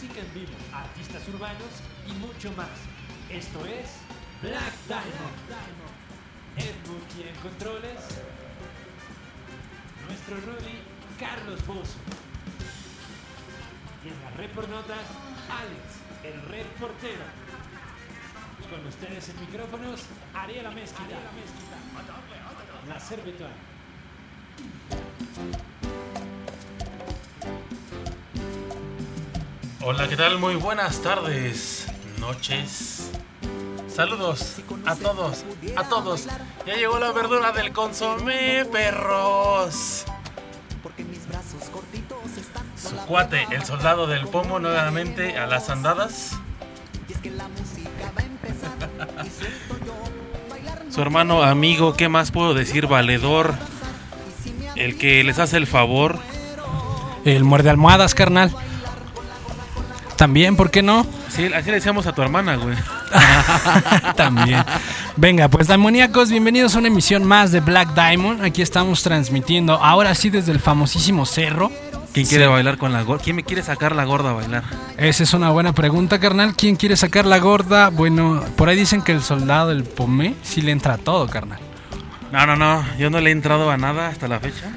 música en vivo, artistas urbanos y mucho más. Esto es Black Diamond. Ed Buki en controles. Nuestro Rudy, Carlos Bozo. Y en la red por notas, Alex, el red portero. Con ustedes en micrófonos, Ariela Mezquita. La servitual. Hola, ¿qué tal? Muy buenas tardes, noches. Saludos a todos, a todos. Ya llegó la verdura del consomé, perros. Su cuate, el soldado del pomo, nuevamente a las andadas. Su hermano, amigo, ¿qué más puedo decir? Valedor. El que les hace el favor. El muerde almohadas, carnal. También, ¿por qué no? Sí, así le decíamos a tu hermana, güey. También. Venga, pues demoníacos, bienvenidos a una emisión más de Black Diamond. Aquí estamos transmitiendo, ahora sí desde el famosísimo cerro. ¿Quién quiere bailar con la gorda? ¿Quién me quiere sacar la gorda a bailar? Esa es una buena pregunta, carnal. ¿Quién quiere sacar la gorda? Bueno, por ahí dicen que el soldado del Pomé sí le entra a todo, carnal. No, no, no. Yo no le he entrado a nada hasta la fecha.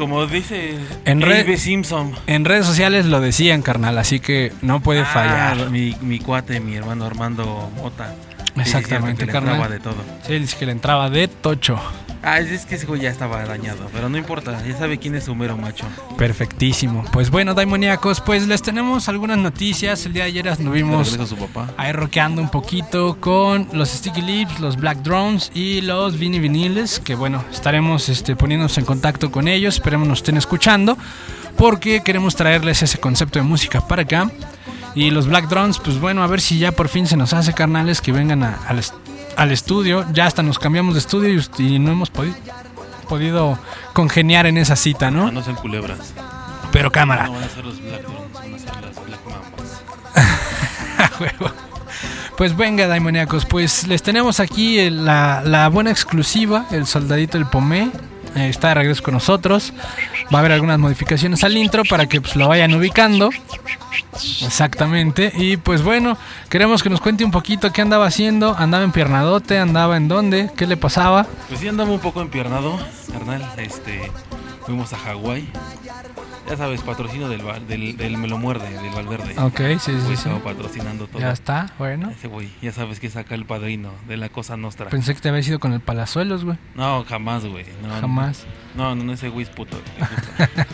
Como dice En Abe Simpson. En redes sociales lo decían, carnal, así que no puede Ah, fallar. mi, mi cuate, mi hermano Armando Mota. Sí, Exactamente, cierto que le carnal. entraba de todo. Sí, dice que le entraba de tocho. Ah, es que ese güey ya estaba dañado. Pero no importa, ya sabe quién es su mero macho. Perfectísimo. Pues bueno, daimoníacos, pues les tenemos algunas noticias. El día de ayer anduvimos regreso su papá. ahí rockeando un poquito con los Sticky Lips, los Black Drones y los Vini Viniles, que bueno, estaremos este, poniéndonos en contacto con ellos, esperemos nos estén escuchando, porque queremos traerles ese concepto de música para acá. Y los Black Drones, pues bueno, a ver si ya por fin se nos hace carnales que vengan a- al, est- al estudio. Ya hasta nos cambiamos de estudio y, y no hemos podido, podido congeniar en esa cita, Ah, ¿no? no sean culebras. Pero cámara. No van a ser los Black Drones, van a ser las Black Mambas. A huevo. Pues venga, daimoníacos, pues les tenemos aquí la, la buena exclusiva, el soldadito del Pomé. Eh, está de regreso con nosotros. Va a haber algunas modificaciones al intro para que pues, lo vayan ubicando. Exactamente. Y pues bueno, queremos que nos cuente un poquito qué andaba haciendo. Andaba en piernadote, andaba en dónde, qué le pasaba. Pues sí andaba un poco empiernado, carnal. Este, fuimos a Hawái. Ya sabes, patrocino del, del, del Me lo muerde, del Valverde. Ok, sí, sí, sí. patrocinando todo. Ya está, bueno. Ese güey, ya sabes que saca el padrino de la cosa nostra. Pensé que te había ido con el Palazuelos, güey. No, jamás, güey. No, Jamás. No, no, no, ese güey es puto.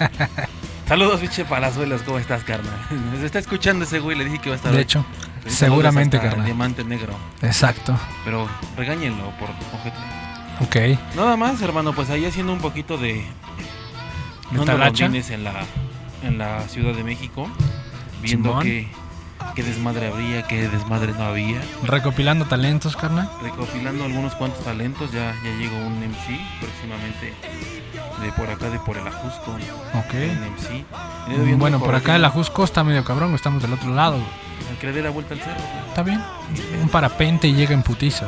Saludos, pinche palazuelos, ¿cómo estás, carnal? Se está escuchando ese güey, le dije que iba a estar De hecho, seguramente, carnal. Diamante negro. Exacto. Pero regáñenlo por ojete. Ok. Nada más, hermano, pues ahí haciendo un poquito de. Rondines en la, en la Ciudad de México. Viendo Simón. qué, qué desmadre habría, qué desmadre no había. Recopilando talentos, carnal. recopilando algunos cuantos talentos. Ya, ya llegó un MC próximamente de por acá, de por el Ajusco. Ok. Un MC. Bueno, por acá el Ajusco está medio cabrón, estamos del otro lado. al que le dé la vuelta al cerro, Está bien. Un parapente y llega en putiza.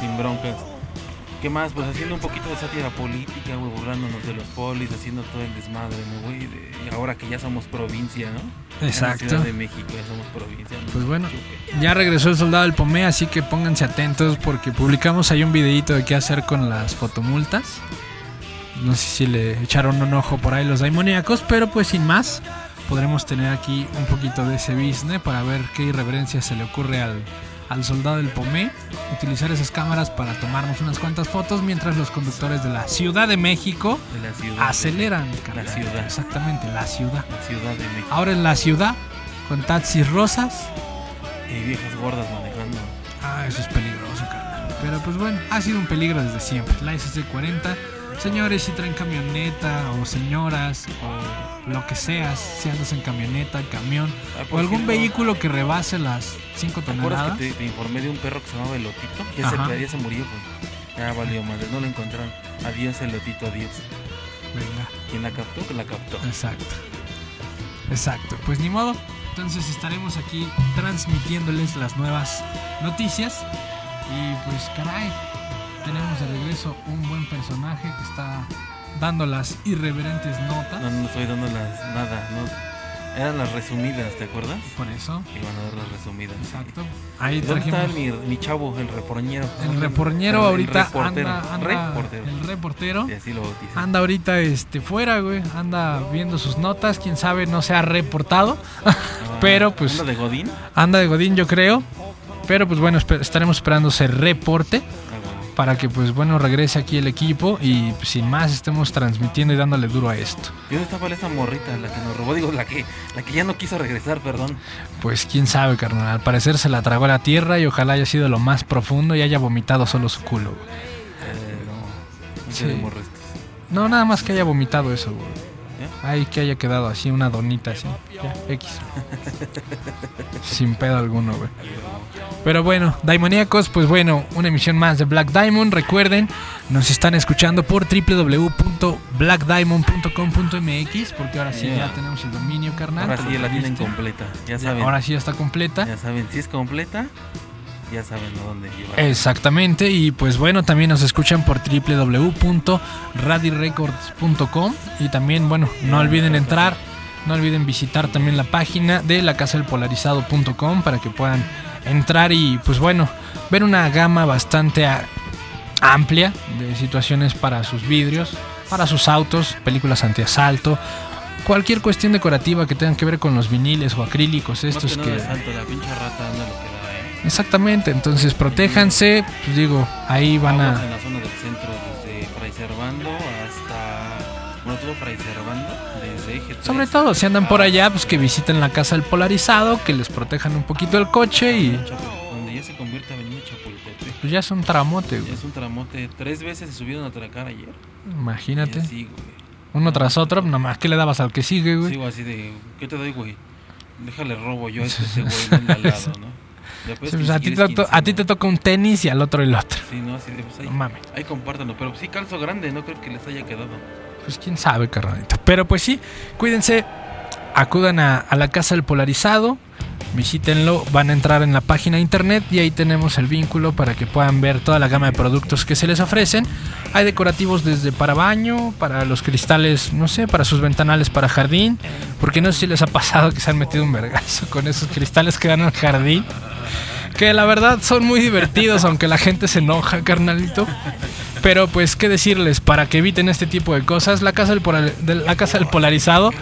sin broncas. ¿Qué más? Pues haciendo un poquito de sátira política, güey, burlándonos de los polis, haciendo todo el desmadre, ¿no, güey? De- ahora que ya somos provincia, ¿no? En la Exacto. Ciudad de México ya somos provincia. ¿no? Pues bueno, ya regresó el soldado del Pomé, así que pónganse atentos porque publicamos ahí un videito de qué hacer con las fotomultas. No sé si le echaron un ojo por ahí los daimoníacos, pero pues sin más, podremos tener aquí un poquito de ese business para ver qué irreverencia se le ocurre al, al soldado del Pomé. Utilizar esas cámaras para tomarnos unas cuantas fotos mientras los conductores de la Ciudad de México De la ciudad. aceleran. ciudad. Exactamente, la ciudad. La Ciudad de México. Ahora en la ciudad, con taxis rosas. Y viejas gordas manejando. Ah, eso es peligroso, carnal. Pero pues bueno, ha sido un peligro desde siempre. La SC40. Señores, si traen camioneta o señoras o lo que seas, si andas en camioneta, camión Ah, o algún cierto, vehículo que rebase las 5 ¿Te acuerdas toneladas. que te, te informé de un perro que se llamaba Elotito? Ya se, Ajá. ya se murió, güey. Ya valió madre, no lo encontraron. Adiós, Elotito, adiós. Venga, ¿Quién la captó? Que la captó. exacto. Exacto, pues ni modo. Entonces estaremos aquí transmitiéndoles las nuevas noticias. Y pues caray, tenemos de regreso un buen personaje que está dando las irreverentes notas. No, no estoy dando las, nada, no. Eran las resumidas, ¿te acuerdas? Por eso. Iban a dar las resumidas. Exacto. Ahí ¿Dónde está trajimos. mi, mi chavo, el reporñero? El reporñero El ahorita reportero. anda, anda- Reportero. el reportero Y así lo bautizé. anda ahorita este fuera, güey, anda viendo sus notas, quién sabe, no se ha reportado, pero pues ¿Anda de Godín? anda de Godín yo creo, pero pues bueno, estaremos esperando ese reporte Ah. Para que pues bueno regrese aquí el equipo y sin más estemos transmitiendo y dándole duro a esto. ¿Y dónde estaba esa morrita, la que nos robó? Digo, la que, la que ya no quiso regresar, perdón. Pues quién sabe, carnal, al parecer se la tragó a la tierra y ojalá haya sido lo más profundo y haya vomitado solo su culo. Eh, no, no Sí. No, nada más que haya vomitado eso, güey. Ay, que haya quedado así, una donita así. Ya, X. Sin pedo alguno, güey. Pero bueno, Daimoníacos, pues bueno, una emisión más de Black Diamond. Recuerden, nos están escuchando por www.blackdiamond.com.mx porque ahora sí Yeah. ya tenemos el dominio, carnal. Ahora ¿te sí ya la tienen completa. Ya saben. Ahora sí ya está completa. Ya saben, si es completa, ya saben a dónde llevar. Exactamente, y pues bueno, también nos escuchan por www.radirecords.com y también, bueno, no olviden entrar, no olviden visitar también la página de la casa del polarizado.com para que puedan entrar y pues bueno, ver una gama bastante amplia de situaciones para sus vidrios, para sus autos, películas antiasalto, cualquier cuestión decorativa que tenga que ver con los viniles o acrílicos estos que que... nada de salto, la pinche rata anda lo que da. Exactamente, entonces protéjanse, pues digo, ahí van a... en la zona del centro, desde Fray Servando hasta. Bueno, todo Fray Servando, desde Eje 3. Sobre todo, si andan por allá, pues que visiten la casa del polarizado, que les protejan un poquito el coche y Donde ya se convierte Avenida Chapultepec. pues ya es un tramote, Ya güey. es un tramote. Tres veces se subieron a atracar ayer. Imagínate. Así, güey. Uno tras otro, nomás que le dabas al que sigue, güey. Sigo así de. ¿Qué te doy, güey? Déjale robo yo a este, ese güey al lado, ¿no? Pues, Sí, pues, a, ti te, to- a ti quincena. te toca un tenis y al otro el otro. Sí, no. Pues ahí, No mames. ahí compártanlo. Pero sí, calzo grande, no creo que les haya quedado. Pues quién sabe, carnalito. Pero pues sí, cuídense, acudan a, a la casa del polarizado, visítenlo, van a entrar en la página de internet y ahí tenemos el vínculo para que puedan ver toda la gama de productos que se les ofrecen. Hay decorativos desde para baño, para los cristales, no sé, para sus ventanales para jardín, porque no sé si les ha pasado que se han metido un vergazo con esos cristales que dan al jardín. Que la verdad son muy divertidos, aunque la gente se enoja, carnalito. Pero pues, ¿qué decirles? Para que eviten este tipo de cosas, la casa del, polar- de la casa del polarizado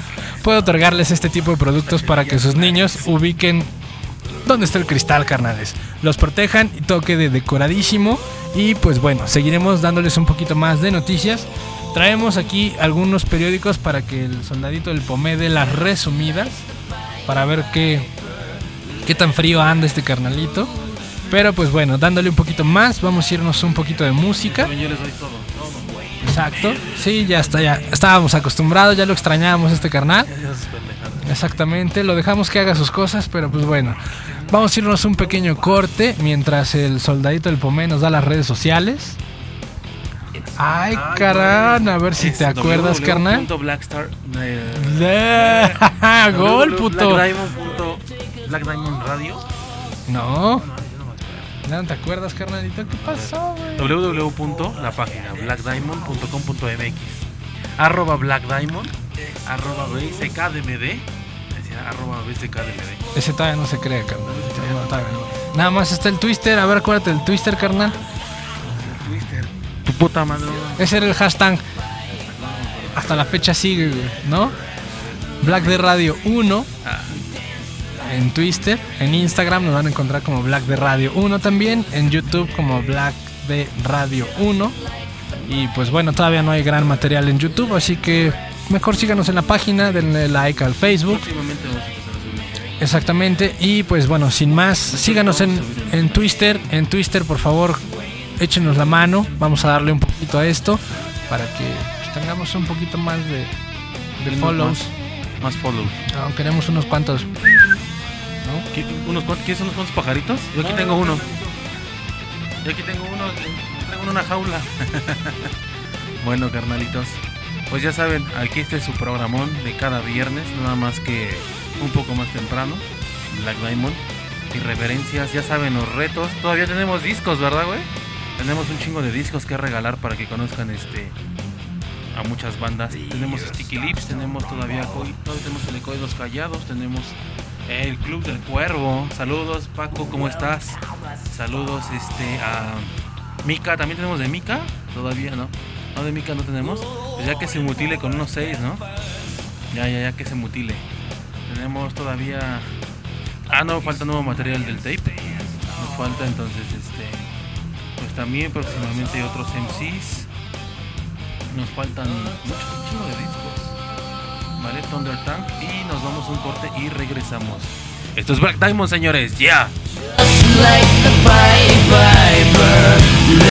puede otorgarles este tipo de productos para que sus niños ubiquen dónde está el cristal, carnales. Los protejan y todo quede decoradísimo. Y pues bueno, seguiremos dándoles un poquito más de noticias. Traemos aquí algunos periódicos para que el soldadito del Pomé dé las resumidas. Para ver qué, qué tan frío anda este carnalito. Pero pues bueno, dándole un poquito más, vamos a irnos un poquito de música. Yo les doy todo. todo. Exacto. Sí, ya está, ya estábamos acostumbrados, ya lo extrañábamos este carnal. Exactamente, lo dejamos que haga sus cosas, pero pues bueno. Vamos a irnos un pequeño corte mientras el soldadito del Pomé nos da las redes sociales. Ay, carán, a ver si te acuerdas, carnal. eh, Gol, puto. Black Diamond Radio. No. ¿Ya no te acuerdas, carnalito? ¿Qué pasó, güey? www. la página blackdiamond.com.mx arroba blackdiamond arroba bckdmd arroba bckdmd Ese todavía no se cree, carnal. No, todavía no. Nada más está el Twister. A ver, acuérdate del Twister, carnal. Twister tu puta madre Ese era el hashtag. Hasta la fecha sigue, güey, ¿no? Black de Radio 1 en Twitter, en Instagram nos van a encontrar como Black de Radio 1 también, en YouTube como Black de Radio 1. Y pues bueno, todavía no hay gran material en YouTube, así que mejor síganos en la página, denle like al Facebook. Exactamente. Y pues bueno, sin más, síganos en, en Twitter. En Twitter, por favor, échenos la mano. Vamos a darle un poquito a esto para que pues, tengamos un poquito más de, de follows. más follows No, queremos unos cuantos. Aquí, unos, ¿Quieres unos cuantos pajaritos? Yo aquí tengo uno. Yo aquí tengo uno, tengo una jaula. bueno, carnalitos. Pues ya saben, aquí este es su programón de cada viernes, nada más que un poco más temprano. Black Diamond. irreverencias, ya saben, los retos. Todavía tenemos discos, ¿verdad, güey? Tenemos un chingo de discos que regalar para que conozcan este a muchas bandas. Tenemos Sticky Lips, tenemos todavía Coy, todavía tenemos el de los Callados, tenemos el Club del Cuervo. Saludos, Paco, ¿cómo estás? Saludos este, a Mika. ¿También tenemos de Mika? Todavía, ¿no? No, de Mika no tenemos. Pues ya que se mutile con unos 6, ¿no? Ya, ya, ya que se mutile. Tenemos todavía. Ah, no, falta nuevo material del tape. Nos falta entonces este. Pues también próximamente hay otros MCs. Nos faltan muchos, muchos de discos llamaré Thunder Tank y nos vamos a un corte y regresamos. Esto es Black Diamond, señores. Ya. Yeah.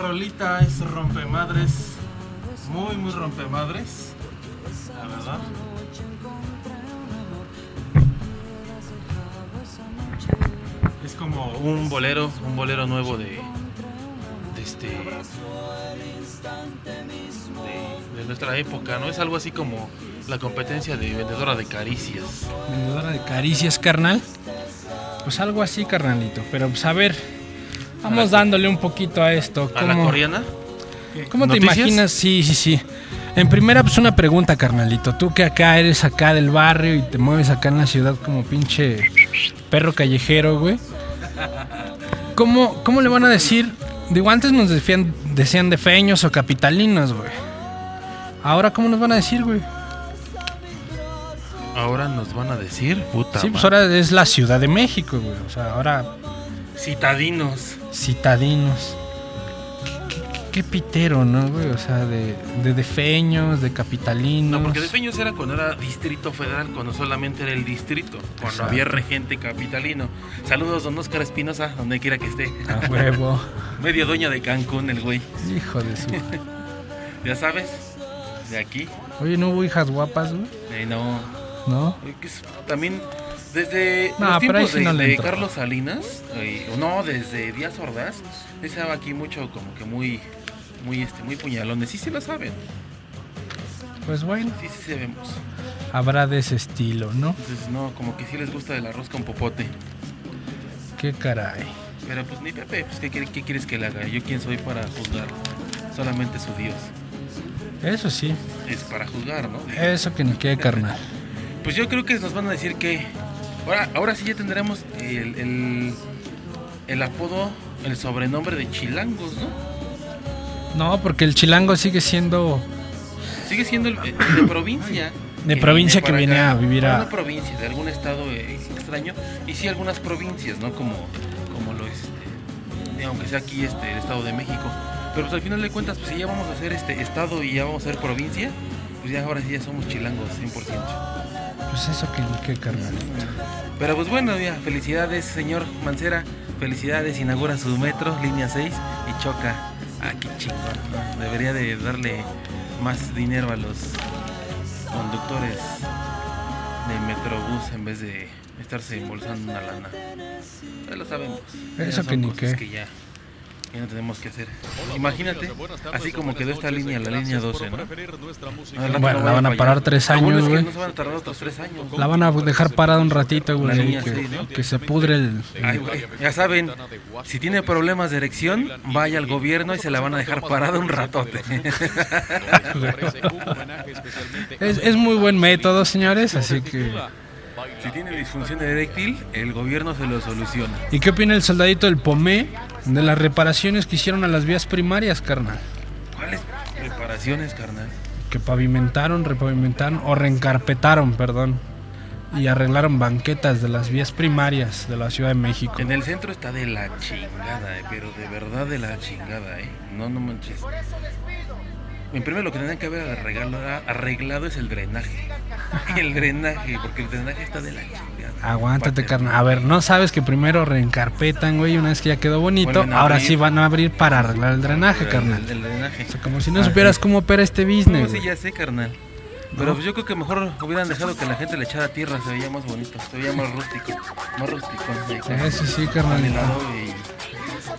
Rolita, es rompemadres. Muy, muy rompemadres. La verdad. Es como un bolero, un bolero nuevo de, de este de, de nuestra época, ¿no? Es algo así como la competencia de vendedora de caricias. Vendedora de caricias, carnal. Pues algo así, carnalito. Pero pues a ver, vamos dándole un poquito a esto. ¿A la ¿Cómo- coreana? ¿Cómo te ¿Noticias? imaginas? Sí, sí, sí. En primera, pues una pregunta, carnalito. Tú que acá eres acá del barrio y te mueves acá en la ciudad como pinche perro callejero, güey. ¿Cómo, cómo le van a decir? Digo, antes nos decían, decían de feños o capitalinos, güey. Ahora, ¿cómo nos van a decir, güey? Ahora nos van a decir, puta. Sí, pues madre. ahora es la Ciudad de México, güey. O sea, ahora Citadinos. citadinos. ¿Qué, pitero, ¿no, güey? O sea, de, de, de feños, de capitalinos. No, porque de Peños era cuando era Distrito Federal, cuando solamente era el distrito, cuando Exacto. había regente capitalino. Saludos, don Oscar Espinosa, donde quiera que esté. A huevo. Medio dueño de Cancún, el güey. Hijo de su. Ya sabes, de aquí. Oye, ¿no hubo hijas guapas, güey? Eh, no, ¿No? que también desde los tiempos de, no. Carlos Salinas, eh, no, desde Díaz Ordaz, estaba aquí mucho como que muy, muy, este, muy puñalones. Sí se lo saben, Pues bueno, sí, sí sabemos. habrá de ese estilo, ¿no? Entonces, no, como que sí les gusta el arroz con popote. Qué caray. Pero pues ni Pepe, pues ¿qué, quiere- qué quieres que le haga? Yo quién soy para juzgar. Solamente su Dios. Eso sí, Es para juzgar, ¿no? eso que ni quede carnal. Pues yo creo que nos van a decir que ahora, ahora sí ya tendremos el, el, el apodo, el sobrenombre de chilangos, ¿no? No, porque el chilango sigue siendo. Sigue siendo el, el de provincia. De que provincia que viene acá. a vivir a- no provincia, de algún estado eh, extraño. Y sí algunas provincias, ¿no? Como, como lo es, este, aunque sea aquí este, el Estado de México. Pero pues al final de cuentas, pues si ya vamos a ser este estado y ya vamos a ser provincia, pues ya ahora sí ya somos chilangos 100%. Pues eso que ni quede carnal. Pero pues bueno, ya, felicidades, señor Mancera. Felicidades, inaugura su metro, línea 6 y choca. Ah, qué chingón. Debería de darle más dinero a los conductores de Metrobús en vez de estarse embolsando una lana. Ya lo sabemos. Eso que ni qué. que ya, ya no tenemos que hacer. Imagínate, así como quedó esta línea, la línea 12, ¿no? Bueno, no la van a parar tres años, es que güey. No se van a tardar otros tres años. La van a dejar parada un ratito, güey. Que, sí, ¿no? que se pudre el. Ay, ya saben, si tiene problemas de erección, vaya al gobierno y se la van a dejar parada un ratote. Es, es muy buen método, señores, así que. Si tiene disfunción eréctil, el gobierno se lo soluciona. ¿Y qué opina el soldadito del Pomé de las reparaciones que hicieron a las vías primarias, carnal? ¿Cuáles preparaciones, carnal? Que pavimentaron, repavimentaron o reencarpetaron, perdón. Y arreglaron banquetas de las vías primarias de la Ciudad de México. En el centro está de la chingada, eh, pero de verdad de la chingada, ¿eh? No, no manches. En primer lo que tendrían que haber arreglado, arreglado es el drenaje. El drenaje, porque el drenaje está de la chingada. Aguántate, carnal. A ver, no sabes que primero reencarpetan, güey, una vez que ya quedó bonito. Ahora abrir. sí van a abrir para arreglar el drenaje, carnal. El, el drenaje. O sea, como si no supieras cómo opera este No, business. sí, güey. ya sé, carnal. Pero pues yo creo que mejor hubieran dejado que la gente le echara tierra, se veía más bonito, se veía más rústico, más rústico. sí, el carnalito. helado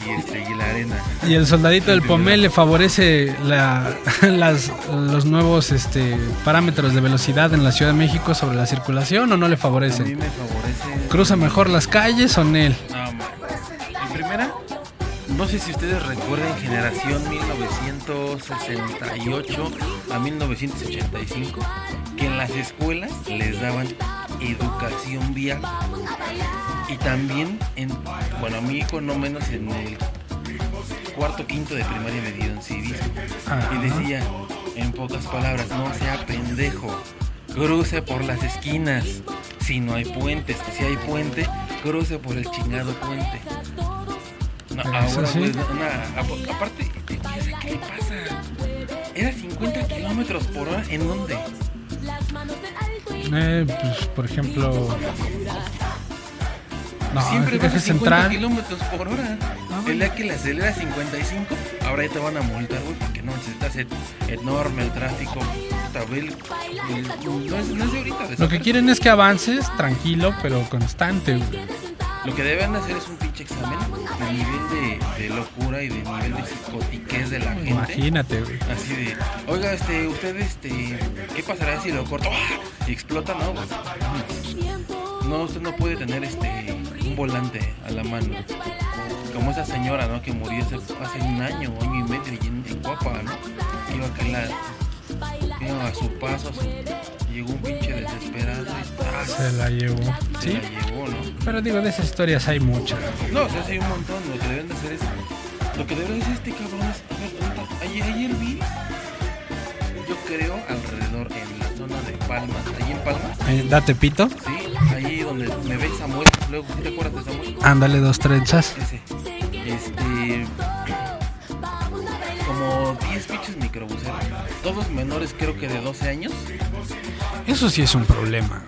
y, este, y la arena. Y el soldadito del Pomé le favorece la- las, los nuevos este, parámetros de velocidad en la Ciudad de México sobre la circulación o no le A mí favorece. me favorece. ¿Cruza mejor las calles o Nel? No. En primera, no sé si ustedes recuerden generación 1968 a 1985, que en las escuelas les daban educación vial. Y también, en, bueno, a mi hijo no menos en el cuarto, quinto de primaria me dieron civismo. Ajá. Y decía, En pocas palabras, no sea pendejo. Cruce por las esquinas. Si no hay puentes, si hay puente, cruce por el chingado puente. No, ahora, sí. güey, una- apa- aparte, ¿qué qué le pasa? Era 50 kilómetros por hora, ¿en dónde? Eh, pues, por ejemplo. No, Siempre vas a 50 central. kilómetros por hora. El día que le aceleras 55, ahora ya te van a multar, güey, porque no necesitas et- enorme el tráfico. Ve el- no, es, no es de ahorita. de Lo que quieren es que avances tranquilo, pero constante. güey. Lo que deben hacer es un pinche examen de nivel de, de locura y de nivel de psicotiquez de la gente. Imagínate, güey. Así de, oiga, este, usted, este, ¿qué pasará si lo corto? ¡Ah! Y explota, no, güey. No, usted no puede tener, este, un volante a la mano. Como esa señora, ¿no? Que murió hace, hace un año, año y medio, y en, en Guapa, ¿no? Iba que la, iba a su paso, a su- llegó un pinche desesperado y ¡ah! Se la llevó. se Sí, la llevó, ¿no? pero digo, de esas historias hay muchas. No, o sea, sí hay un montón. Lo que deben de hacer es. Lo que debe hacer este cabrón es. A ayer vi. Yo creo alrededor en la zona de Palmas. Allí en Palmas. Eh, date pito. Sí, ahí donde me ve Samuel. Luego, ¿sí ¿te acuerdas de Samuel? Ándale dos trenzas. Ese. Este. Como 10 pinches microbuseros. Todos menores, creo que de 12 años. Eso sí es un problema.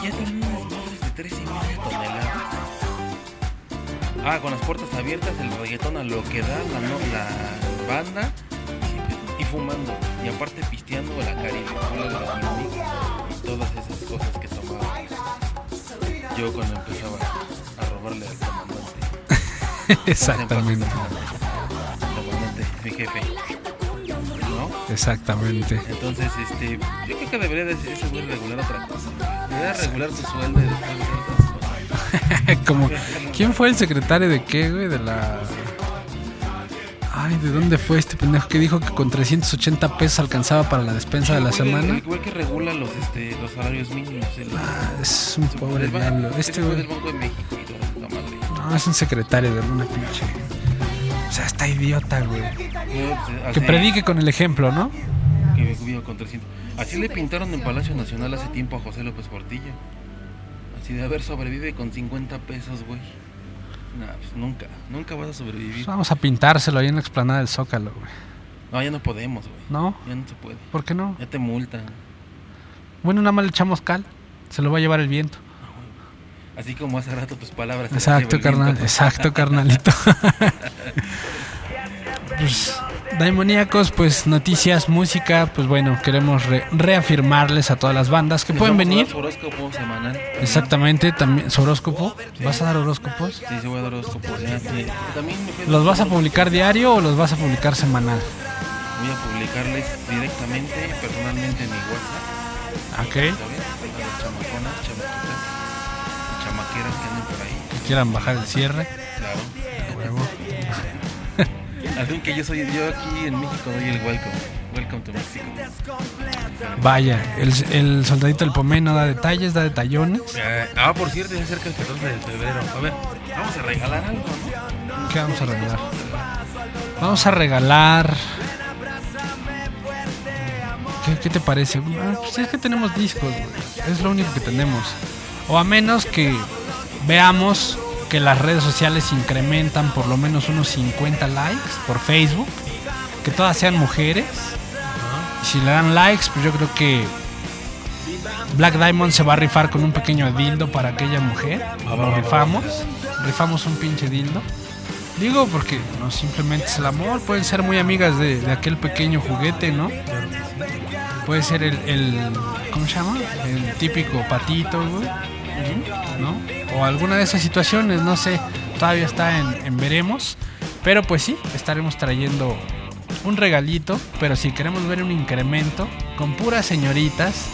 Y ya tienen unas madres de 3 y media toneladas. Ah, con las puertas abiertas, el reggaetón a lo que da, la, no- la banda y, fumando. Y aparte pisteando la caribe, cola de y todas esas cosas que tomaba. Yo cuando empezaba a robarle al comandante. Exactamente. Comandante, mi jefe. ¿No? Exactamente. Entonces, este, yo creo que debería de ese güey regular otra cosa. Debería regular su sueldo y después de. Como, ¿quién fue el secretario de qué, güey? De la. Ay, ¿de dónde fue este pendejo que dijo que con 380 pesos alcanzaba para la despensa de la güey- semana? El güey que regula los, este, los salarios mínimos. El, Ah, es un pobre diablo. Este fue güey. del Banco de México y toda esta madre. No, es un secretario de alguna pinche. O sea, está idiota, güey. Pues, Que así- predique con el ejemplo, ¿no? Que con 300. Así le pintaron en Palacio Nacional hace tiempo a José López Portillo. Así de haber sobrevive con 50 pesos, güey. Pues nunca, nunca vas a sobrevivir. Pues vamos a pintárselo ahí en la explanada del Zócalo, güey. No, ya no podemos, güey. ¿No? Ya no se puede. ¿Por qué no? Ya te multan. Bueno, nada más le echamos cal. Se lo va a llevar el viento. Así como hace rato tus palabras. Exacto, carnal. Exacto, carnalito. Daimoníacos, pues noticias, música, pues bueno, queremos re- reafirmarles a todas las bandas que pueden venir. horóscopo semanal. Exactamente, también su horóscopo. ¿Vas a dar horóscopos? Sí, sí voy a dar horóscopos. ya, sí. ¿Los vas a publicar diario o los vas a publicar semanal? Voy a publicarles directamente, personalmente en mi WhatsApp. Ok. ¿Está bien? A chamaconas, chamaquitas, chamaqueras que anden por ahí. Que quieran bajar el cierre. Claro. a huevo. Así que yo soy yo aquí en México doy el welcome. Welcome to Mexico. Vaya, el, el soldadito del Pomé no da detalles, da detallones. Eh, ah, por cierto, ya cerca el 14 de febrero. A ver, vamos a regalar algo, ¿no? ¿Qué vamos a regalar? Vamos a regalar. ¿Qué, qué te parece? Ah, pues es que tenemos discos, güey. Es lo único que tenemos. O a menos que veamos que las redes sociales incrementan por lo menos unos 50 likes por Facebook. Que todas sean mujeres. Si le dan likes, pues yo creo que Black Diamond se va a rifar con un pequeño dildo para aquella mujer. Lo rifamos. Rifamos un pinche dildo. Digo porque no simplemente es el amor, pueden ser muy amigas de, de aquel pequeño juguete, ¿no? Puede ser el, el- ¿cómo se llama? El típico patito, güey, ¿no? O alguna de esas situaciones, no sé, todavía está en, veremos. Pero pues sí, estaremos trayendo un regalito, pero si queremos ver un incremento con puras señoritas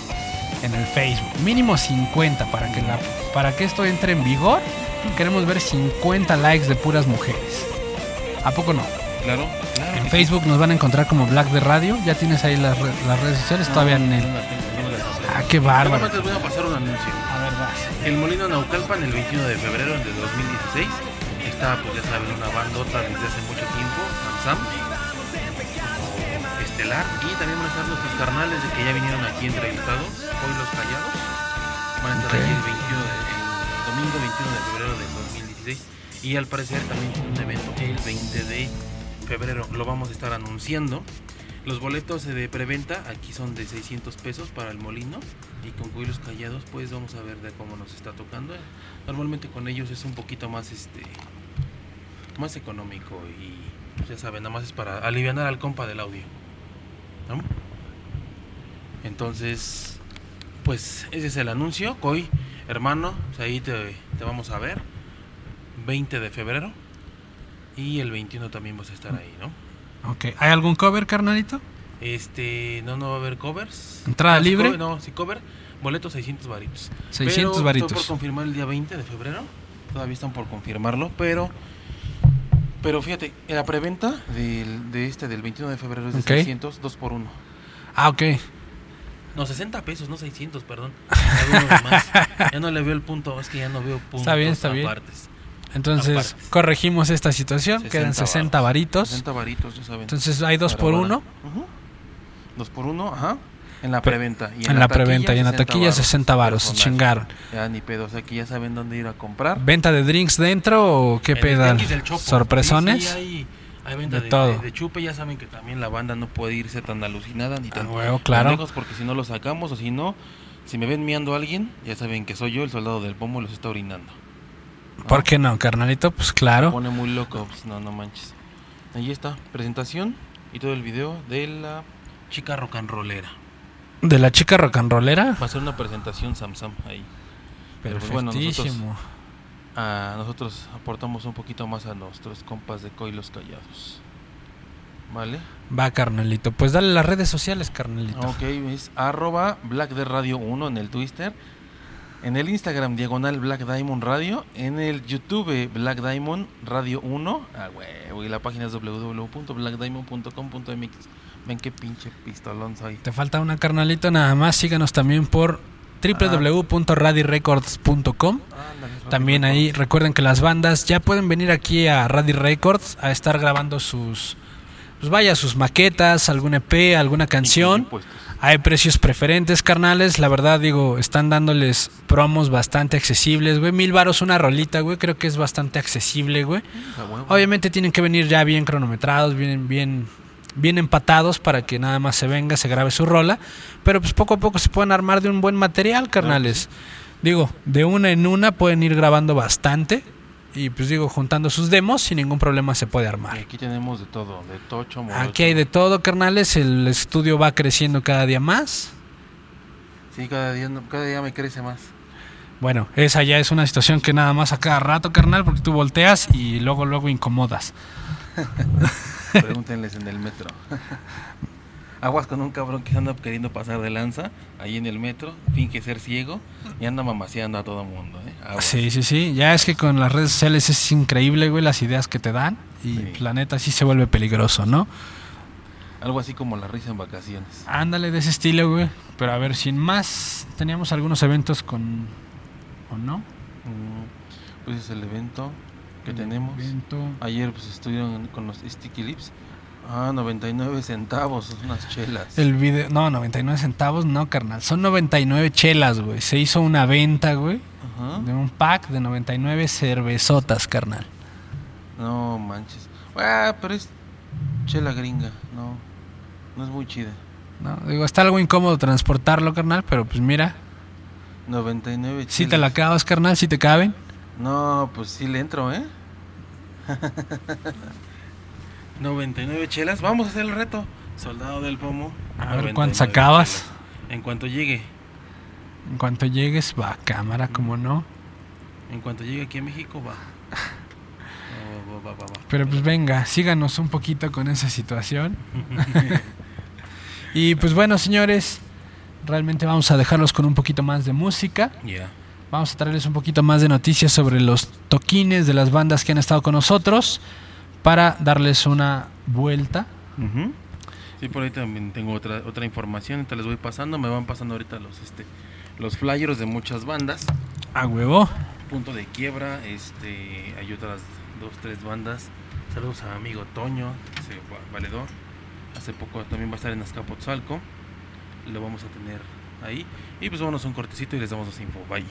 en el Facebook, mínimo 50 para que la para que esto entre en vigor. Queremos ver 50 likes de puras mujeres. ¿A poco no? Claro, claro. En Facebook nos van a encontrar como Black de Radio. Ya tienes ahí las, re- las redes sociales, todavía en el. no. Ah, qué bárbaro. Solamente les voy a pasar un anuncio. A ver, vas. El Molino Naucalpan el 21 de febrero de 2016 está, pues ya saben, una bandota desde hace mucho tiempo, Sam estelar. Y también van a estar nuestros carnales de que ya vinieron aquí entrevistados, hoy los callados. Van a estar Ok. aquí el 21 de, el domingo 21 de febrero del 2016. Y al parecer también un evento el 20 de febrero. Lo vamos a estar anunciando. Los boletos de preventa aquí son de 600 pesos para el molino y con Cuilos Callados pues vamos a ver de cómo nos está tocando. Normalmente con ellos es un poquito más este más económico y pues, ya saben, nada más es para aliviar al compa del audio. Entonces, pues ese es el anuncio. Coy, hermano, pues, ahí te, te vamos a ver. 20 de febrero. Y el 21 también vas a estar ahí, ¿no? Ok. ¿Hay algún cover, carnalito? Este, no, no va a haber covers. ¿Entrada No, sí, libre? cover- no, sí, cover. Boletos 600 varitos. 600 Pero varitos. Estoy por confirmar el día 20 de febrero. Todavía están por confirmarlo, pero. Pero fíjate, la preventa del, de este del 21 de febrero es de Ok. 600, 2 por 1. Ah, ok. No, 60 pesos, no 600, perdón. Más. Ya no le veo el punto, es que ya no veo puntos Está bien, está bien. apartes. Entonces, corregimos esta situación. 60 Quedan 60 varos. varitos. 60 varitos, ya saben. Entonces, hay dos Para por ahora. uno. Ujú. Dos por uno, ajá. En la preventa. Y En la preventa y en la 60 taquilla varos, 60 varos. Se chingaron. Ya ni pedo, o sea que ya saben dónde ir a comprar. ¿Venta de drinks dentro o qué En Chopo. ¿Sorpresones? Sí, sí, hay, hay venta De de, todo. de- de chupe. Ya saben que también la banda no puede irse tan alucinada ni tan Ah, huevo, claro. tan lejos porque si no lo sacamos o si no, si me ven miando a alguien, ya saben que soy yo, el soldado del pomo, los está orinando. ¿Por qué no, carnalito? Pues Se claro. pone muy loco, pues, no, no manches. Ahí está, presentación y todo el video de la chica rock and rollera. De la chica rock and rollera. Va a ser una presentación Samsam ahí. Pero pues bueno, nosotros, Perfectísimo. ah, nosotros aportamos un poquito más a nuestros compas de Coy los Callados. ¿Vale? Va, carnalito. Pues dale las redes sociales, carnalito. Ok, es arroba Black de Radio 1 en el Twitter. En el Instagram diagonal Black Diamond Radio. En el YouTube Black Diamond Radio 1. Ah. Y la página es www.blackdiamond.com.mx. Ven qué pinche pistolón soy. Te falta una, carnalito. Nada más síganos también por www.radirecords.com. También ahí recuerden que las bandas ya pueden venir aquí a Radi Records a estar grabando sus, pues vaya, sus maquetas, algún EP, alguna canción. Impuestos. Hay precios preferentes, carnales. La verdad, digo, están dándoles promos bastante accesibles, güey. Mil varos una rolita, güey. Creo que es bastante accesible, güey. A huevo. Obviamente tienen que venir ya bien cronometrados, bien, bien, bien empatados para que nada más se venga, se grabe su rola. Pero pues poco a poco se pueden armar de un buen material, carnales. Digo, de una en una pueden ir grabando bastante. Y pues digo, juntando sus demos, sin ningún problema se puede Y armar. aquí tenemos de todo, de tocho, morocho. Aquí hay de todo, carnales. El estudio va creciendo cada día más. Sí, cada día, cada día me crece más. Bueno, esa ya es una situación que nada más a cada rato, carnal, porque tú volteas y luego, luego incomodas. Pregúntenles en el metro. Aguas con un cabrón que anda queriendo pasar de lanza ahí en el metro, finge ser ciego y anda mamaseando a todo mundo. ¿eh? Aguas. Sí, sí, sí. Ya es que con las redes sociales es increíble, güey, las ideas que te dan. Y Sí. pues, la neta sí se vuelve peligroso, ¿no? Algo así como la risa en vacaciones. Ándale de ese estilo, güey. Pero a ver, sin más, teníamos algunos eventos con... ¿O no? Mm, Pues es el evento que tenemos. Evento. Ayer pues estuvieron con los Sticky Lips. Ah, 99 centavos, unas chelas. El video... No, 99 centavos, no, carnal. Son 99 chelas, güey. Se hizo una venta, güey, Ajá. de un pack de 99 cervezotas, carnal. No manches. Ah, pero es chela gringa. No, no es muy chida. ¿no? Digo, está algo incómodo transportarlo, carnal, pero pues mira, 99 chelas. si te la acabas, carnal, si te caben. No, pues sí le entro, ¿eh? 99 chelas. Vamos a hacer el reto. Soldado del pomo. A ver 99 cuántas acabas. chelas. En cuanto llegue. En cuanto llegues, va a cámara, como no. En cuanto llegue aquí a México, va. No, va, va, va, va. Pero pues venga, síganos un poquito con esa situación. y pues bueno, señores, realmente vamos a dejarlos con un poquito más de música. Ya. Vamos a traerles un poquito más de noticias sobre los toquines de las bandas que han estado con nosotros para darles una vuelta. Ujú. Sí, por ahí también tengo otra otra información, ahorita les voy pasando, me van pasando ahorita los este los flyers de muchas bandas, A huevo. Punto de Quiebra, este hay otras dos tres bandas. Saludos a amigo Toño, ese va- valedor. Hace poco también va a estar en Azcapotzalco. Lo vamos a tener ahí. Y pues vámonos a un cortecito y les damos los info. Bye.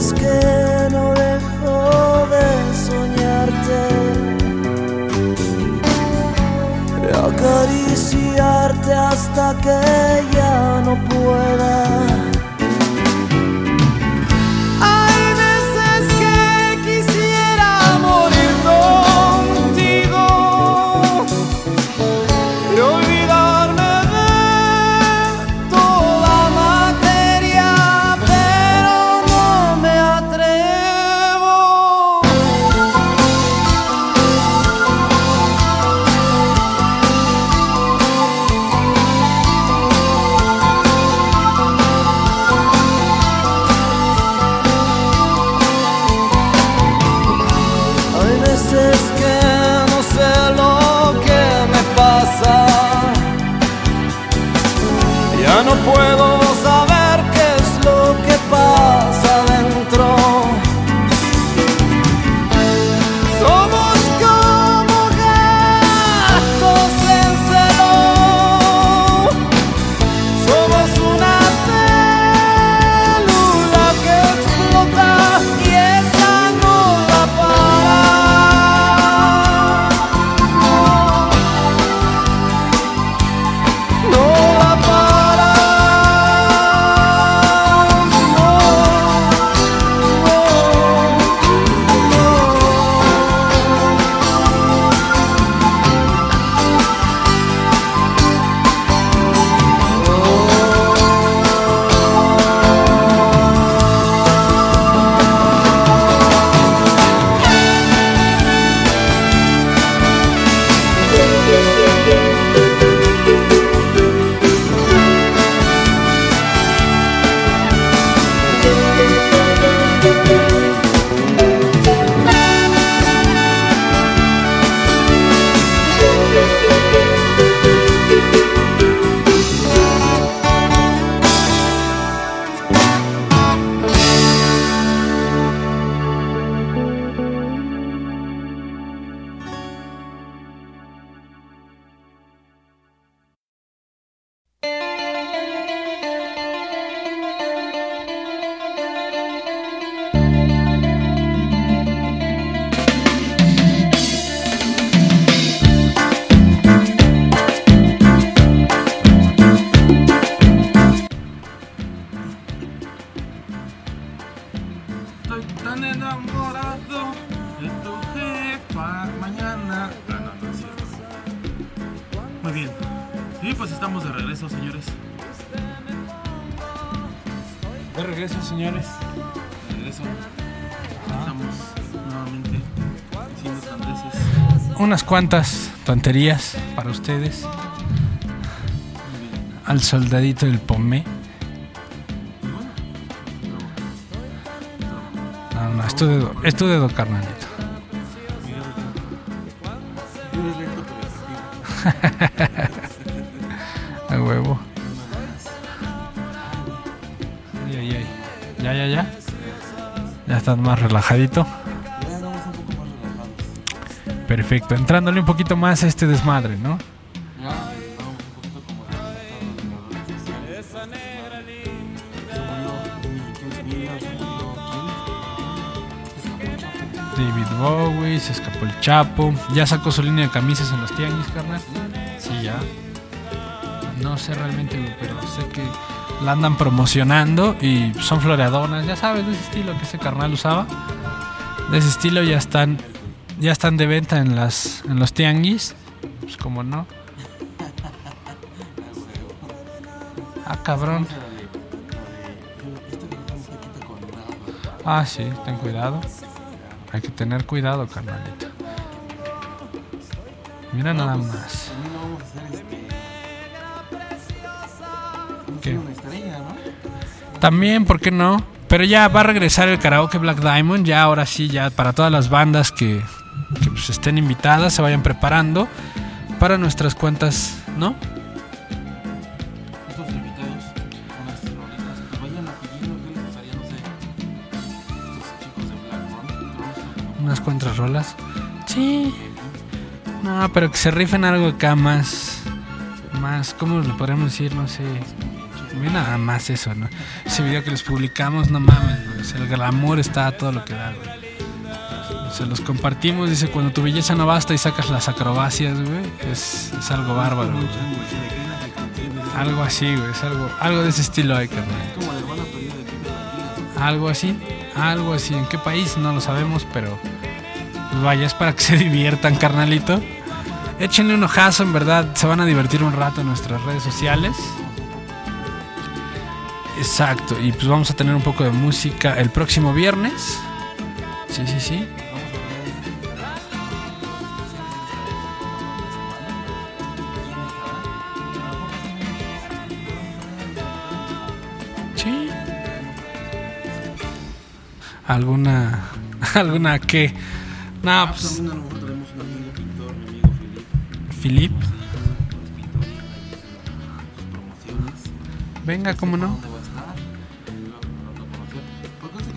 Veces que no dejo de soñarte, de acariciarte hasta que ya no pueda. Cuantas tonterías para ustedes. Al soldadito del pomé. No, no, es tu dedo, es tu dedo, carnalito. A huevo. Ay, ay, ay. Ya, ya, ya. Ya estás más relajadito. Perfecto, entrándole un poquito más a este desmadre, ¿no? David Bowie, se escapó el Chapo. Ya sacó su línea de camisas en los tianguis, carnal. Sí, ya. No sé realmente, pero sé que la andan promocionando y son floreadonas, ya sabes, de ese estilo que ese carnal usaba. De ese estilo ya están ya están de venta en las en los tianguis. Pues como no. Ah, cabrón. Ah, sí, ten cuidado. Hay que tener cuidado, carnalito. Mira nada más. ¿Qué? También, ¿por qué no? Pero ya va a regresar el karaoke Black Diamond, ya ahora sí, ya para todas las bandas que que pues, estén invitadas, se vayan preparando para nuestras cuentas, ¿no? Estos invitados, unas rolitas, que vayan a pidiendo que les gustaría, no sé, estos chicos de Black Mountain, Drones, Unas cuantas rolas. Sí. No, pero que se rifen algo acá más. Más, ¿cómo le podríamos decir? No sé. Nada más eso, ¿no? Ese video que les publicamos, no mames, el glamour está a todo lo que da, güey. Se los compartimos, dice, cuando tu belleza no basta y sacas las acrobacias, güey. Es, es algo bárbaro, güey. Algo así, güey. Es algo, algo de ese estilo hay, carnal. Algo así, algo así. ¿En qué país? No lo sabemos, pero pues vaya, es para que se diviertan, carnalito. Échenle un ojazo, en verdad, se van a divertir un rato en nuestras redes sociales. Exacto, y pues vamos a tener un poco de música el próximo viernes. Sí, sí. Sí.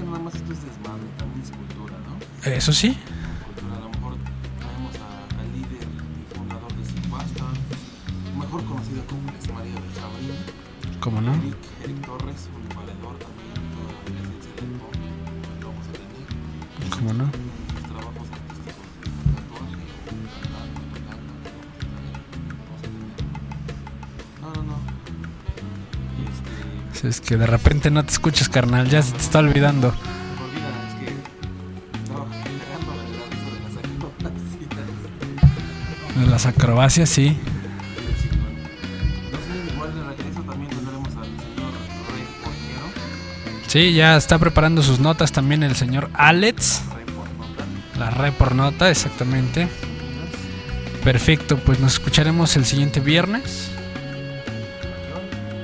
Nada más esto es desmadre, también es cultura, ¿no? Eso sí. Cultura, a que de repente no te escuchas, carnal, ya se te está olvidando. de las acrobacias. Sí. Sí, ya está preparando sus notas también el señor Alex. La re por nota, exactamente. Perfecto, pues nos escucharemos el siguiente viernes.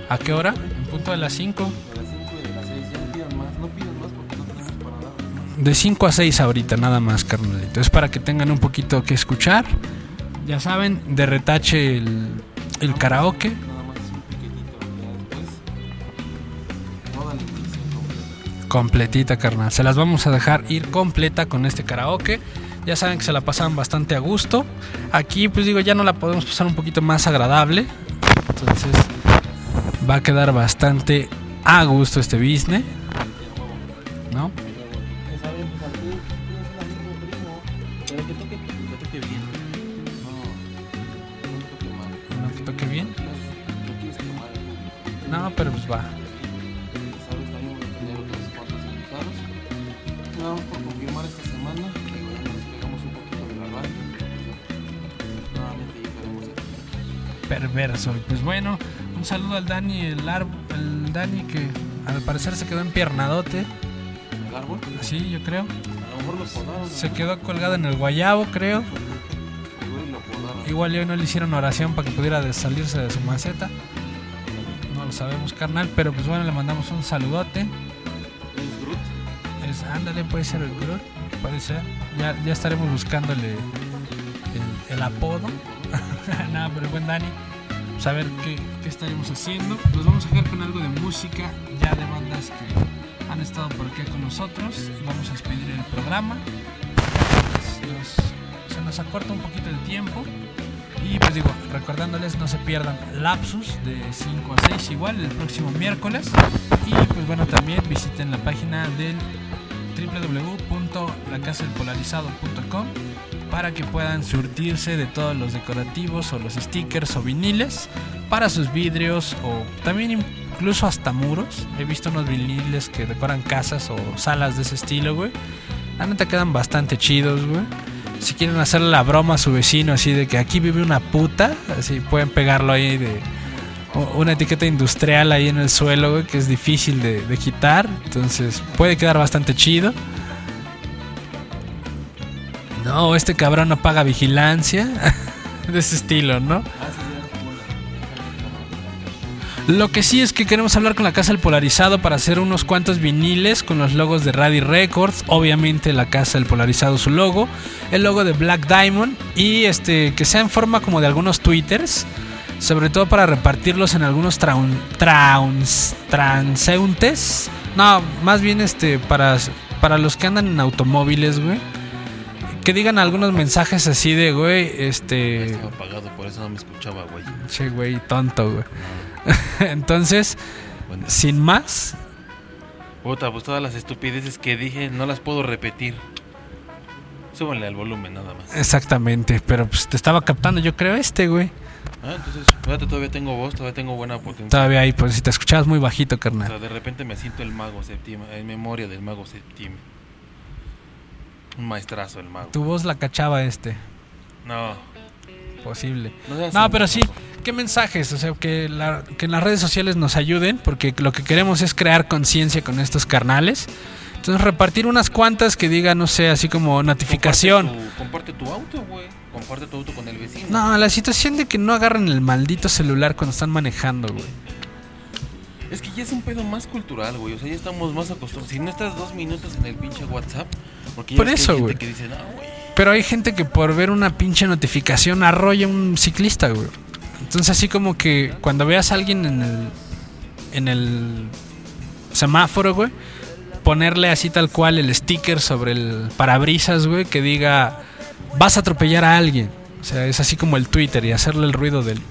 ¿A qué hora? Punto de las 5. De las 5 y de las 6, ya no pidan más, no pidan más porque no tenemos para dar más. De 5 a 6 ahorita, nada más, carnalito. Es para que tengan un poquito que escuchar. Ya saben, de retache el, el karaoke. Nada más un piquetito, después. Toda. Completita, carnal. Se las vamos a dejar ir completa con este karaoke. Ya saben que se la pasan bastante a gusto. Aquí, pues digo, ya no la podemos pasar un poquito más agradable. Entonces, va a quedar bastante a gusto este business. ¿No? Saludo al Dani, el, ar- el Dani que al parecer se quedó empiernadote. El árbol, Así, yo creo. a lo mejor lo podaron. Se quedó colgado en el guayabo, creo. Igual lo podaron. Igual hoy no le hicieron oración para que pudiera salirse de su maceta. No lo sabemos, carnal. Pero pues bueno, le mandamos un saludote. ¿Es Groot? Es, ándale, puede ser el Groot. Puede ser. Ya, ya estaremos buscándole el, el apodo. Nada, pero buen Dani. A ver qué, qué estaremos haciendo. Nos vamos a dejar con algo de música ya de bandas que han estado por aquí con nosotros. Vamos a despedir el programa. Pues, se nos acorta un poquito el tiempo. Y pues digo, recordándoles, no se pierdan Lapsus de 5 a 6 igual el próximo miércoles. Y pues bueno, también visiten la página del www.lacasadelpolarizado.com para que puedan surtirse de todos los decorativos o los stickers o viniles para sus vidrios o también incluso hasta muros. He visto unos viniles que decoran casas o salas de ese estilo, güey. La neta quedan bastante chidos, güey. Si quieren hacerle la broma a su vecino así de que aquí vive una puta, así pueden pegarlo ahí de una etiqueta industrial ahí en el suelo, güey, que es difícil de, de quitar. Entonces puede quedar bastante chido. No, este cabrón no paga vigilancia. de ese estilo, ¿no? Lo que sí es que queremos hablar con la Casa del Polarizado para hacer unos cuantos viniles con los logos de Radi Records. Obviamente la Casa del Polarizado su logo. El logo de Black Diamond. Y este que sea en forma como de algunos twitters. Sobre todo para repartirlos en algunos traun, trauns- transeúntes. No, más bien este para, para los que andan en automóviles, güey. Que digan algunos mensajes así de, güey, este... Estaba apagado, por eso no me escuchaba, güey. Che, güey, tonto, güey. Entonces, Bueno, sin más, puta, pues todas las estupideces que dije no las puedo repetir. Súbanle al volumen nada más. exactamente, pero pues te estaba captando, yo creo, este, güey. Ah, entonces, fíjate, todavía tengo voz, todavía tengo buena potencia. Todavía ahí, pues si te escuchabas muy bajito, O carnal. sea, de repente me siento el mago Septima, en memoria del mago Septima. Un maestrazo el mago. Tu voz la cachaba este, No, posible. no pero sí. ¿qué mensajes? O sea, que, la- que en las redes sociales nos ayuden, porque lo que queremos es crear conciencia con estos carnales. Entonces, repartir unas cuantas que digan, no sé, así como notificación. Comparte tu, comparte tu auto, güey. Comparte tu auto con el vecino. No, la situación de que no agarren el maldito celular cuando están manejando, güey. Es que ya es un pedo más cultural, güey. O sea, ya estamos más acostumbrados. Si no estás dos minutos en el pinche WhatsApp, porque ya Por que eso, hay gente que dice, no, güey. Pero hay gente que por ver una pinche notificación arrolla a un ciclista, güey. Entonces así como que cuando veas a alguien en el en el semáforo, güey, ponerle así tal cual el sticker sobre el parabrisas, güey, que diga vas a atropellar a alguien. O sea, es así como el Twitter y hacerle el ruido del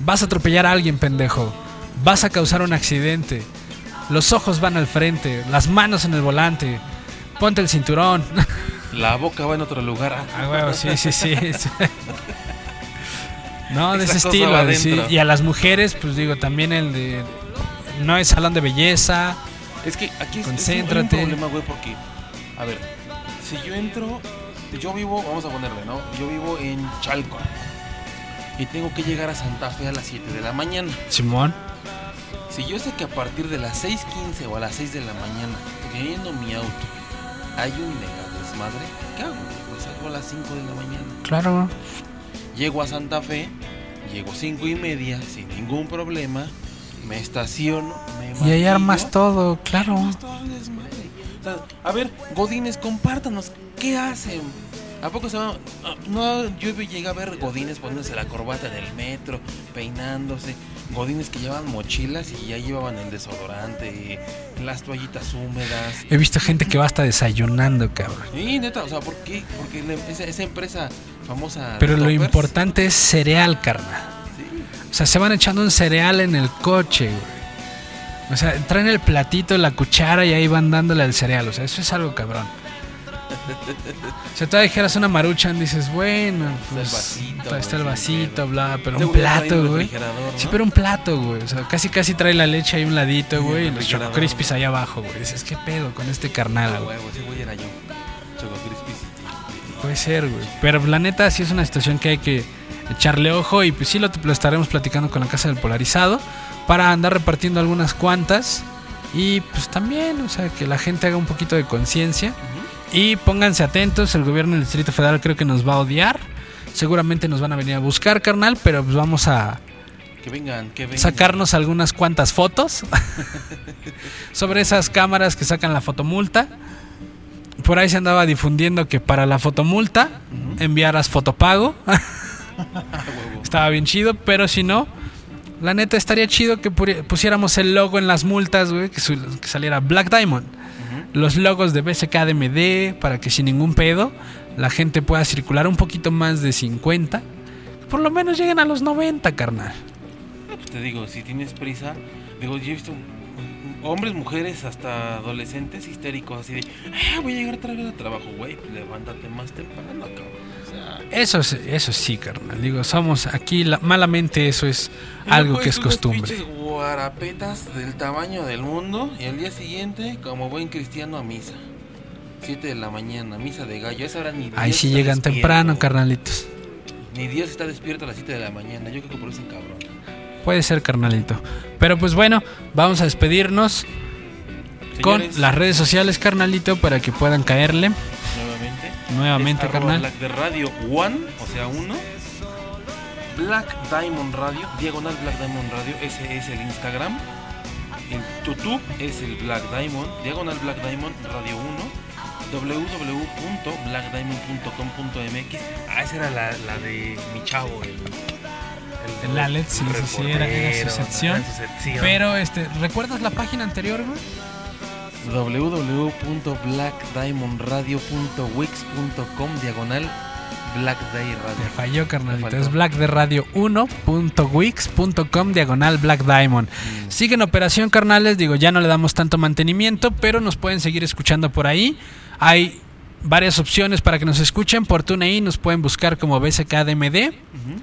vas a atropellar a alguien, pendejo. Vas a causar un accidente. Los ojos van al frente, las manos en el volante. Ponte el cinturón. La boca va en otro lugar. Ah, huevo, sí, sí, sí. No, de Esa ese estilo. sí. Y a las mujeres, pues digo, también el de. No es salón de belleza. Es que aquí es, es un- Concéntrate. problema, güey, porque, a ver, si yo entro, yo vivo, vamos a ponerle, ¿no? Yo vivo en Chalco y tengo que llegar a Santa Fe a las 7 de la mañana. Simón. Si yo sé que a partir de las 6.15 o a las 6 de la mañana, teniendo mi auto, hay un mega desmadre, ¿qué hago? Pues salgo a las 5 de la mañana. Claro. Llego a Santa Fe, llego 5 y media, sin ningún problema, me estaciono, me Y ahí armas todo, claro. armas todo el desmadre. O sea, a ver, Godines, compártanos, ¿qué hacen? ¿A poco se van? ah, No, yo llegué a ver Godines poniéndose la corbata en el metro, peinándose. Godines que llevan mochilas y ya llevaban el desodorante, las toallitas húmedas. He visto gente que va hasta desayunando, cabrón. Y neta, o sea, ¿por qué? Porque esa, esa empresa famosa. Pero lo Toppers, importante es cereal, carnal. sí, O sea, se van echando un cereal en el coche, güey. O sea, traen el platito, la cuchara y ahí van dándole al cereal. O sea, eso es algo cabrón. Sea, tú dijeras una maruchan, dices, bueno, pues. vasito, Está el güey, vasito, bla, pero un ya trae plato, un güey. Sí, pero un plato, güey. O sea, casi casi trae la leche ahí un ladito, Sí, güey. Y los Choco Crispies ahí abajo, güey. Dices, ¿qué pedo con este carnal, Ah, güey? huevo, ese güey era yo. Choco Crispies. Puede ser, güey. Pero la neta sí es una situación que hay que echarle ojo y pues sí lo, lo estaremos platicando con la Casa del Polarizado para andar repartiendo algunas cuantas y pues también, o sea, que la gente haga un poquito de conciencia y pónganse atentos, el gobierno del Distrito Federal creo que nos va a odiar. Seguramente nos van a venir a buscar, carnal, pero pues vamos a Que vengan, que vengan. sacarnos algunas cuantas fotos sobre esas cámaras que sacan la fotomulta. Por ahí se andaba difundiendo que para la fotomulta enviaras fotopago. Estaba bien chido, pero si no, la neta estaría chido que pusiéramos el logo en las multas, güey, que saliera Black Diamond. Los logos de BSKDMD para que sin ningún pedo la gente pueda circular un poquito más de 50. Por lo menos lleguen a los 90, carnal. Te digo, si tienes prisa, digo, yo he visto hombres, mujeres, hasta adolescentes histéricos así de, ah, voy a llegar tarde al trabajo, güey, levántate más temprano, cabrón. Eso, es- eso sí, carnal. Digo, somos aquí, la- malamente eso es algo luego que es costumbre. guarapetas del tamaño del mundo y al día siguiente, como buen cristiano, a misa. 7 de la mañana, misa de gallo. Esa hora ni Dios Ahí sí llegan despierto, temprano, carnalitos. Ni Dios está despierto a las 7 de la mañana. Yo creo que por eso cabrón. Puede ser, carnalito. Pero pues bueno, vamos a despedirnos con las redes sociales, carnalito, para que puedan caerle nuevamente. Es carnal. Black de Radio One, o sea, uno. Black Diamond Radio, diagonal Black Diamond Radio, ese es el Instagram. En YouTube es el Black Diamond, diagonal Black Diamond Radio 1, www.blackdiamond.com.mx. Ah, esa era la, la de mi chavo, el. El sí, sí, era, su sección. era su sección. Pero, este, ¿recuerdas la página anterior, güey? www.blackdiamondradio.wix.com diagonal Black Day Te Radio. falló, carnalito. Es black de radio 1.wix.com diagonal Black Diamond. Mm. Sigue en operación, carnales. Digo, ya no le damos tanto mantenimiento, pero nos pueden seguir escuchando por ahí. Hay varias opciones para que nos escuchen. Por TuneIn nos pueden buscar como BSKDMD Ujú.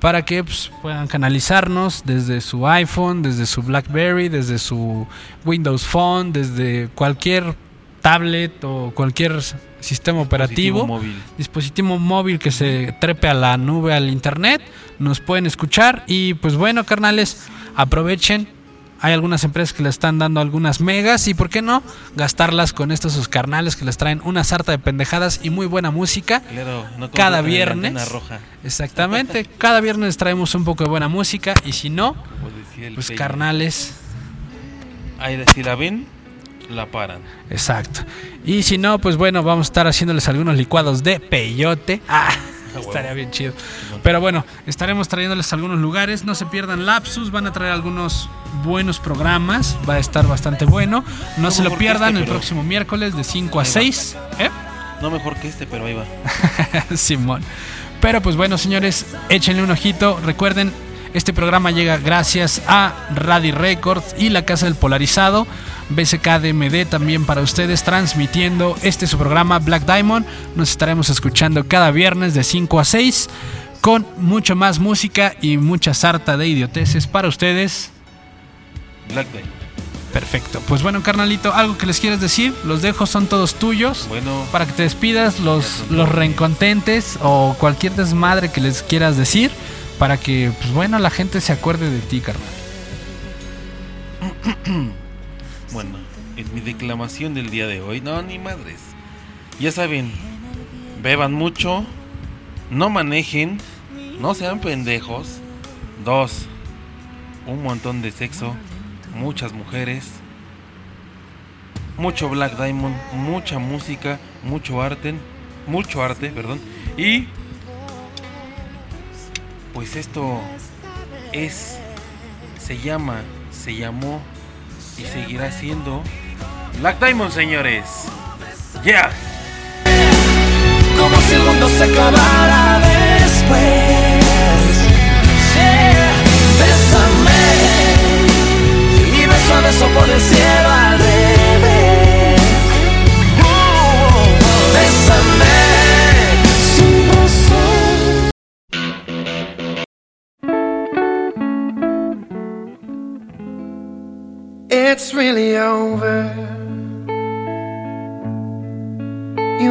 Para que pues, puedan canalizarnos desde su iPhone, desde su BlackBerry, desde su Windows Phone, desde cualquier tablet o cualquier sistema operativo Dispositivo móvil. dispositivo móvil que se trepe a la nube, al internet, nos pueden escuchar y pues bueno, carnales, aprovechen. Hay algunas empresas que le están dando algunas megas y por qué no gastarlas con estos sus carnales que les traen una sarta de pendejadas y muy buena música. Claro, no Cada viernes. roja, Exactamente, cada viernes traemos un poco de buena música y si no, pues carnales, Ahí, si la ven, la paran. exacto. Y si no, pues bueno, vamos a estar haciéndoles algunos licuados de peyote. Ah. Estaría bien chido. Pero bueno, estaremos trayéndoles a algunos lugares. No se pierdan Lapsus, van a traer algunos buenos programas. Va a estar bastante bueno. No, No se lo pierdan este, el próximo miércoles de 5 a Ahí va. 6. ¿Eh? No mejor que este, pero ahí va. Simón. Pero pues bueno, señores, échenle un ojito. Recuerden, este programa llega gracias a Radio Records y la Casa del Polarizado. BCKDMD también para ustedes transmitiendo este su programa Black Diamond. Nos estaremos escuchando cada viernes de 5 a 6 con mucho más música y mucha sarta de idioteces para ustedes. Black Day. Perfecto. Pues bueno, carnalito, algo que les quieres decir, los dejo son todos tuyos Bueno, para que te despidas, los, los reencontentes o cualquier desmadre que les quieras decir, para que, pues bueno, la gente se acuerde de ti, carnal. bueno, en mi declamación del día de hoy, no, ni madres. Ya saben, beban mucho, no manejen, no sean pendejos. Dos, un montón de sexo, muchas mujeres, mucho Black Diamond, mucha música, mucho arte, mucho arte, perdón. Y pues esto es, se llama, se llamó y seguirá siendo Black Diamond, señores. Yeah. como si el mundo se acabara después. Yeah. Bésame y beso a beso por el cielo al revés. It's really over.